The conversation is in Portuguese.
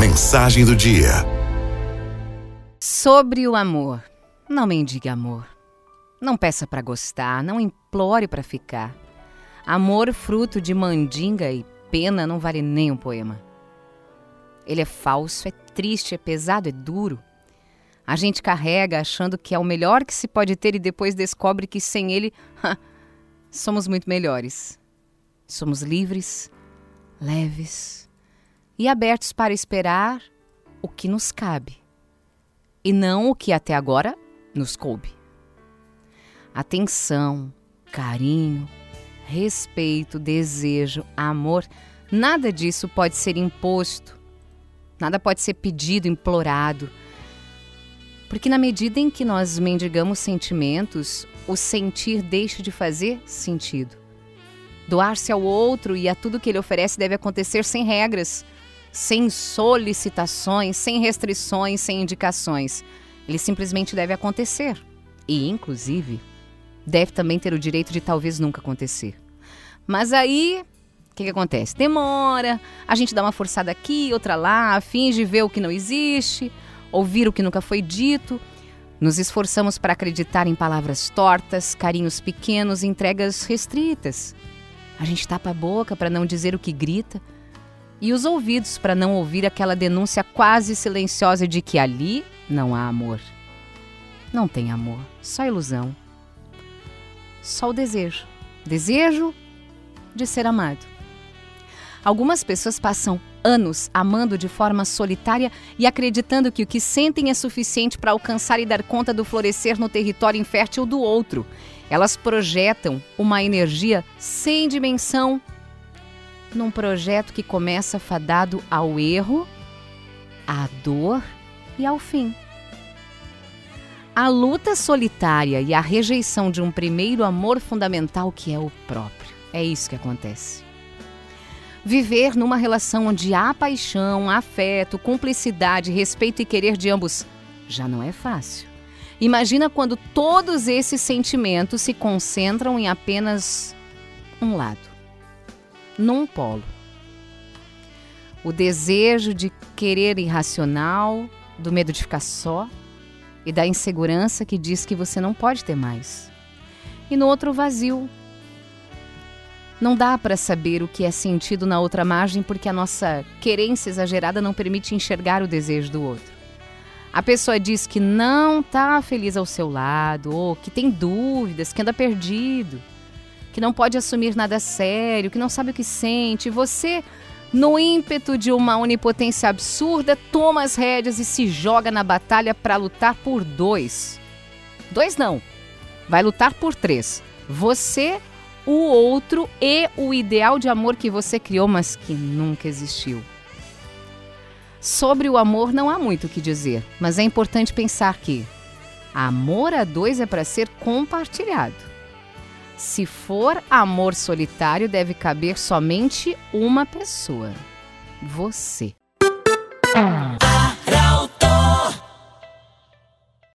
Mensagem do dia. Sobre o amor. Não mendigue amor. Não peça para gostar, não implore para ficar. Amor fruto de mandinga e pena não vale nem um poema. Ele é falso, é triste, é pesado, é duro. A gente carrega achando que é o melhor que se pode ter e depois descobre que sem ele somos muito melhores. Somos livres, leves e abertos para esperar o que nos cabe e não o que até agora nos coube. Atenção, carinho, respeito, desejo, amor, nada disso pode ser imposto, nada pode ser pedido, implorado. Porque na medida em que nós mendigamos sentimentos, o sentir deixa de fazer sentido. Doar-se ao outro e a tudo que ele oferece deve acontecer sem regras, sem solicitações, sem restrições, sem indicações. Ele simplesmente deve acontecer. E, inclusive, deve também ter o direito de talvez nunca acontecer. Mas aí, o que, que acontece? Demora, a gente dá uma forçada aqui, outra lá, finge ver o que não existe, ouvir o que nunca foi dito. Nos esforçamos para acreditar em palavras tortas, carinhos pequenos, entregas restritas. A gente tapa a boca para não dizer o que grita e os ouvidos para não ouvir aquela denúncia quase silenciosa de que ali não há amor. Não tem amor, só ilusão. Só o desejo. Desejo de ser amado. Algumas pessoas passam anos amando de forma solitária e acreditando que o que sentem é suficiente para alcançar e dar conta do florescer no território infértil do outro elas projetam uma energia sem dimensão num projeto que começa fadado ao erro, à dor e ao fim. A luta solitária e a rejeição de um primeiro amor fundamental que é o próprio. É isso que acontece. Viver numa relação onde há paixão, afeto, cumplicidade, respeito e querer de ambos já não é fácil. Imagina quando todos esses sentimentos se concentram em apenas um lado, num polo. O desejo de querer irracional, do medo de ficar só e da insegurança que diz que você não pode ter mais. E no outro vazio. Não dá para saber o que é sentido na outra margem porque a nossa querência exagerada não permite enxergar o desejo do outro a pessoa diz que não está feliz ao seu lado, ou que tem dúvidas, que anda perdido, que não pode assumir nada sério, que não sabe o que sente, você, no ímpeto de uma onipotência absurda, toma as rédeas e se joga na batalha para lutar por dois. Dois não. Vai lutar por três. Você, o outro e o ideal de amor que você criou, mas que nunca existiu. Sobre o amor não há muito o que dizer, mas é importante pensar que amor a dois é para ser compartilhado. Se for amor solitário, deve caber somente uma pessoa: você.